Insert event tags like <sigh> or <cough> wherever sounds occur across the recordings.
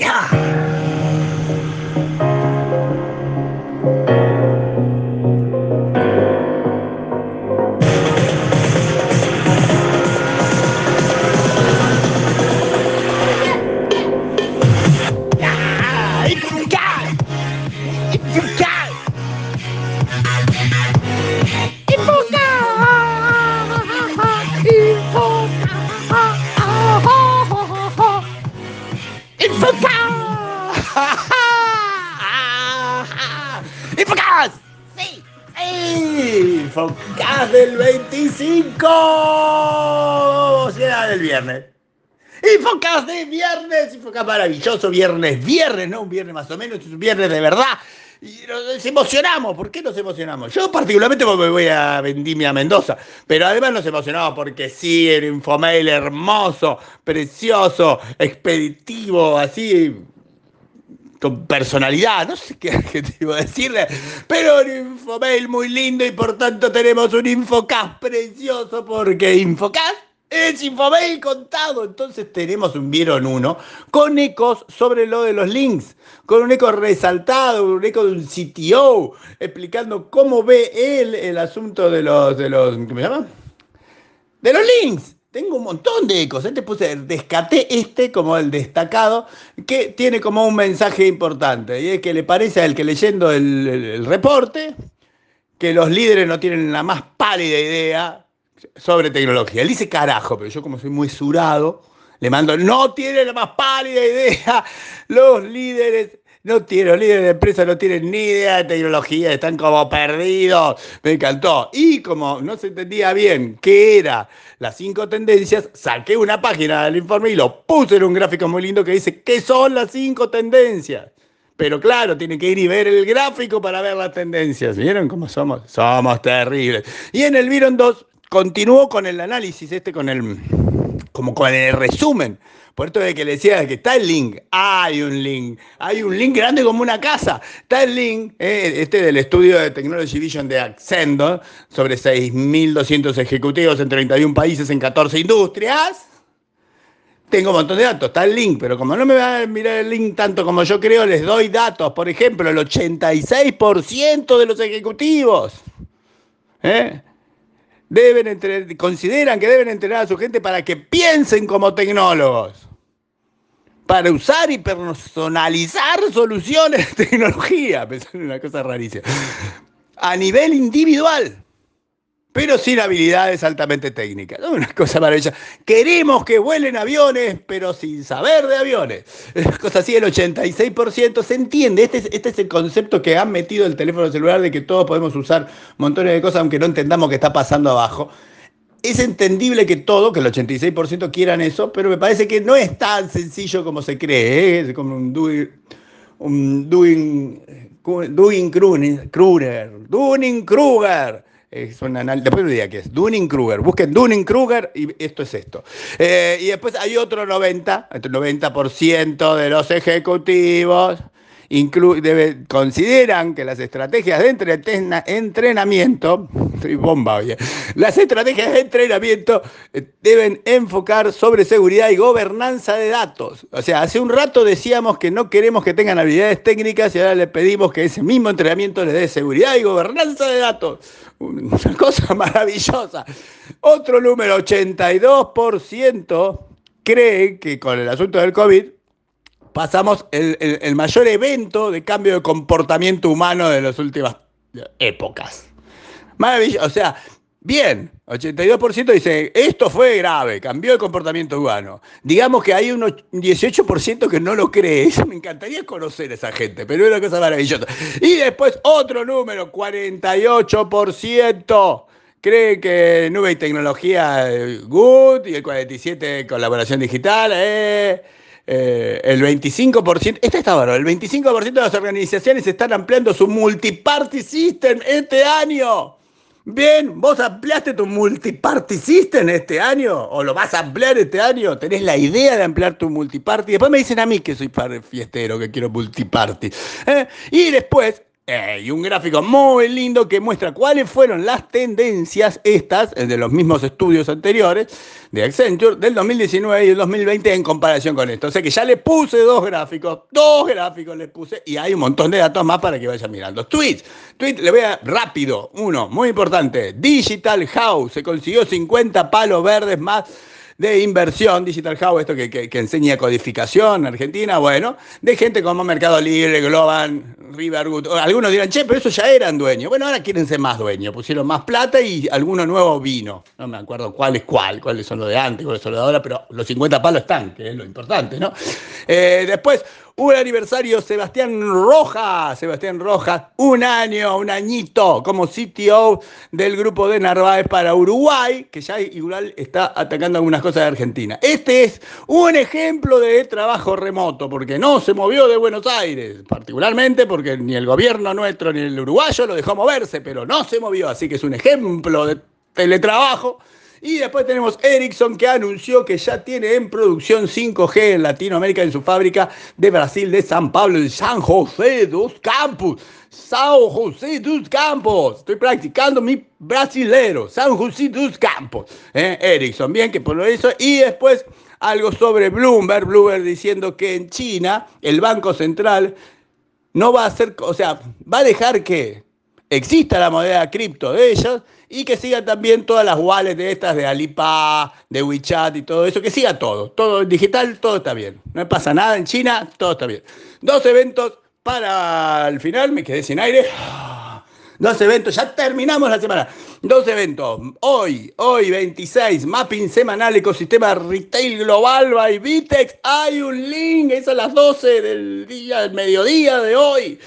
Yeah. ¡Infocas! <laughs> ¡Sí! ¡Sí! ¡Infocas del 25! Será del viernes. Infocas de viernes, Infocas maravilloso, viernes, viernes, no un viernes más o menos, es un viernes de verdad. Y nos emocionamos, ¿por qué nos emocionamos? Yo particularmente porque me voy a Vendimia Mendoza, pero además nos emocionamos porque sí, el infomail hermoso, precioso, expeditivo, así, con personalidad, no sé qué <laughs> adjetivo decirle, pero un infomail muy lindo y por tanto tenemos un infocast precioso porque infocast es Infomail contado. Entonces tenemos un Vieron uno con ecos sobre lo de los links, con un eco resaltado, un eco de un CTO, explicando cómo ve él el asunto de los, de los, ¿qué me llama? De los links. Tengo un montón de ecos. Este puse, descaté este como el destacado, que tiene como un mensaje importante. Y es que le parece al que leyendo el reporte, que los líderes no tienen la más pálida idea sobre tecnología. Él dice carajo, pero yo como soy muy surado, le mando, no tiene la más pálida idea. Los líderes, no tienen, los líderes de empresa no tienen ni idea de tecnología, están como perdidos. Me encantó. Y como no se entendía bien qué era las cinco tendencias, saqué una página del informe y lo puse en un gráfico muy lindo que dice qué son las cinco tendencias. Pero claro, tiene que ir y ver el gráfico para ver las tendencias. ¿Vieron cómo somos? Somos terribles. Y en el Viron 2 continúo con el análisis, este con el, como con el resumen. Por esto de que le decía que está el link, hay un link, hay un link grande como una casa. Está el link, eh, este del estudio de Technology Vision de Accendo, sobre 6.200 ejecutivos en 31 países en 14 industrias. Tengo un montón de datos, está el link, pero como no me va a mirar el link tanto como yo creo, les doy datos. Por ejemplo, el 86% de los ejecutivos. ¿eh? Deben entre, consideran que deben entrenar a su gente para que piensen como tecnólogos, para usar y personalizar soluciones de tecnología, <laughs> pensar en una cosa rarísima, a nivel individual pero sin habilidades altamente técnicas. Una cosa maravillosa. Queremos que vuelen aviones, pero sin saber de aviones. Una cosa así, el 86% se entiende. Este es, este es el concepto que han metido el teléfono celular de que todos podemos usar montones de cosas aunque no entendamos qué está pasando abajo. Es entendible que todo, que el 86% quieran eso, pero me parece que no es tan sencillo como se cree. ¿eh? Es como un doing, un doing, doing Kruger, Dunning Kruger es un análisis, después me diga qué es, Dunning-Kruger. Busquen Dunning-Kruger y esto es esto. Eh, y después hay otro 90, el 90% de los ejecutivos debe, consideran que las estrategias de entrenamiento, <laughs> estoy bomba oye, las estrategias de entrenamiento eh, deben enfocar sobre seguridad y gobernanza de datos. O sea, hace un rato decíamos que no queremos que tengan habilidades técnicas y ahora le pedimos que ese mismo entrenamiento les dé seguridad y gobernanza de datos. <laughs> Una cosa maravillosa. Otro número, 82% cree que con el asunto del COVID pasamos el, mayor evento de cambio de comportamiento humano de las últimas épocas. Maravilloso, o sea, bien, 82% dice, esto fue grave, cambió el comportamiento humano. Digamos que hay un 18% que no lo cree, <laughs> me encantaría conocer a esa gente, pero es una cosa maravillosa. Y después otro número, 48% cree que nube y tecnología eh, good y el 47% colaboración digital. Eh. Eh, el 25%, este está bárbaro, el 25% de las organizaciones están ampliando su multiparty system este año. Bien, vos ampliaste tu multiparty system este año o lo vas a ampliar este año. Tenés la idea de ampliar tu multiparty. Después me dicen a mí que soy fiestero, que quiero multiparty. ¿eh? Y después, Y un gráfico muy lindo que muestra cuáles fueron las tendencias estas eh, de los mismos estudios anteriores de Accenture del 2019 y el 2020 en comparación con esto. O sea que ya le puse dos gráficos, dos gráficos le puse y hay un montón de datos más para que vayan mirando. Tweets, tweet, le voy a rápido, uno, muy importante, Digital House, se consiguió 50 palos verdes más de inversión, Digital House, esto que, que, enseña codificación en Argentina, bueno, de gente como Mercado Libre, Global, Riverwood. Algunos dirán, che, pero eso ya eran dueños. Bueno, ahora quieren ser más dueños, pusieron más plata y alguno nuevo vino. No me acuerdo cuál es cuál, cuáles son los de antes, cuáles son los de ahora, pero los 50 palos están, que es lo importante, ¿no? Eh, después, un aniversario, Sebastián Rojas. Sebastián Rojas, un año, un añito como CTO del grupo de Narváez para Uruguay, que ya igual está atacando algunas cosas de Argentina. Este es un ejemplo de trabajo remoto, porque no se movió de Buenos Aires, particularmente porque ni el gobierno nuestro ni el uruguayo lo dejó moverse, pero no se movió, así que es un ejemplo de teletrabajo y después tenemos Ericsson que anunció que ya tiene en producción 5G en Latinoamérica en su fábrica de Brasil de San Pablo, de San José dos Campos. San José dos Campos. Estoy practicando mi brasilero. San José dos Campos. ¿Eh? Ericsson, bien que por eso. Y después algo sobre Bloomberg. Bloomberg diciendo que en China el Banco Central no va a hacer, o sea, va a dejar que exista la moneda cripto de ellos y que sigan también todas las wallets de estas de Alipay, de WeChat y todo eso, que siga todo, todo digital, todo está bien. No pasa nada en China, todo está bien. Dos eventos para el final, me quedé sin aire. Dos eventos, ya terminamos la semana. Dos eventos. Hoy, hoy 26, mapping semanal, ecosistema retail global by Vitex. Hay un link, es a las 12 del día, del mediodía de hoy.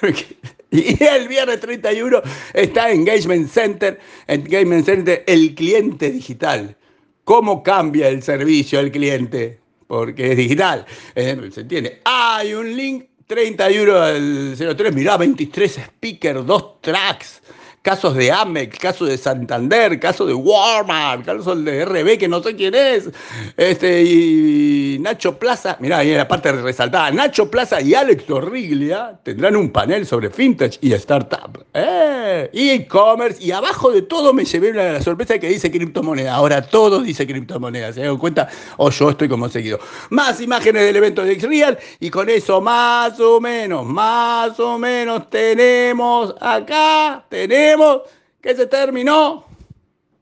<laughs> <laughs> Y el viernes 31 está Engagement Center, Engagement Center, el cliente digital. ¿Cómo cambia el servicio al cliente? Porque es digital, eh, se entiende. Hay un link 31 al 03, mirá, 23 speakers, dos tracks casos de Amex, casos de Santander, casos de Walmart, casos de RB, que no sé quién es, este, y Nacho Plaza, mirá, ahí en la parte resaltada, Nacho Plaza y Alex Torriglia tendrán un panel sobre fintech y startup, eh, y e-commerce, y abajo de todo me llevé la sorpresa que dice criptomoneda, ahora todo dice criptomoneda, se dan cuenta, o yo estoy como seguido. Más imágenes del evento de Xreal, y con eso más o menos, más o menos tenemos acá, tenemos que se terminó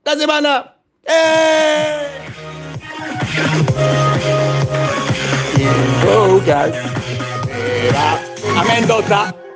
la semana. ¡Eh! a Mendoza.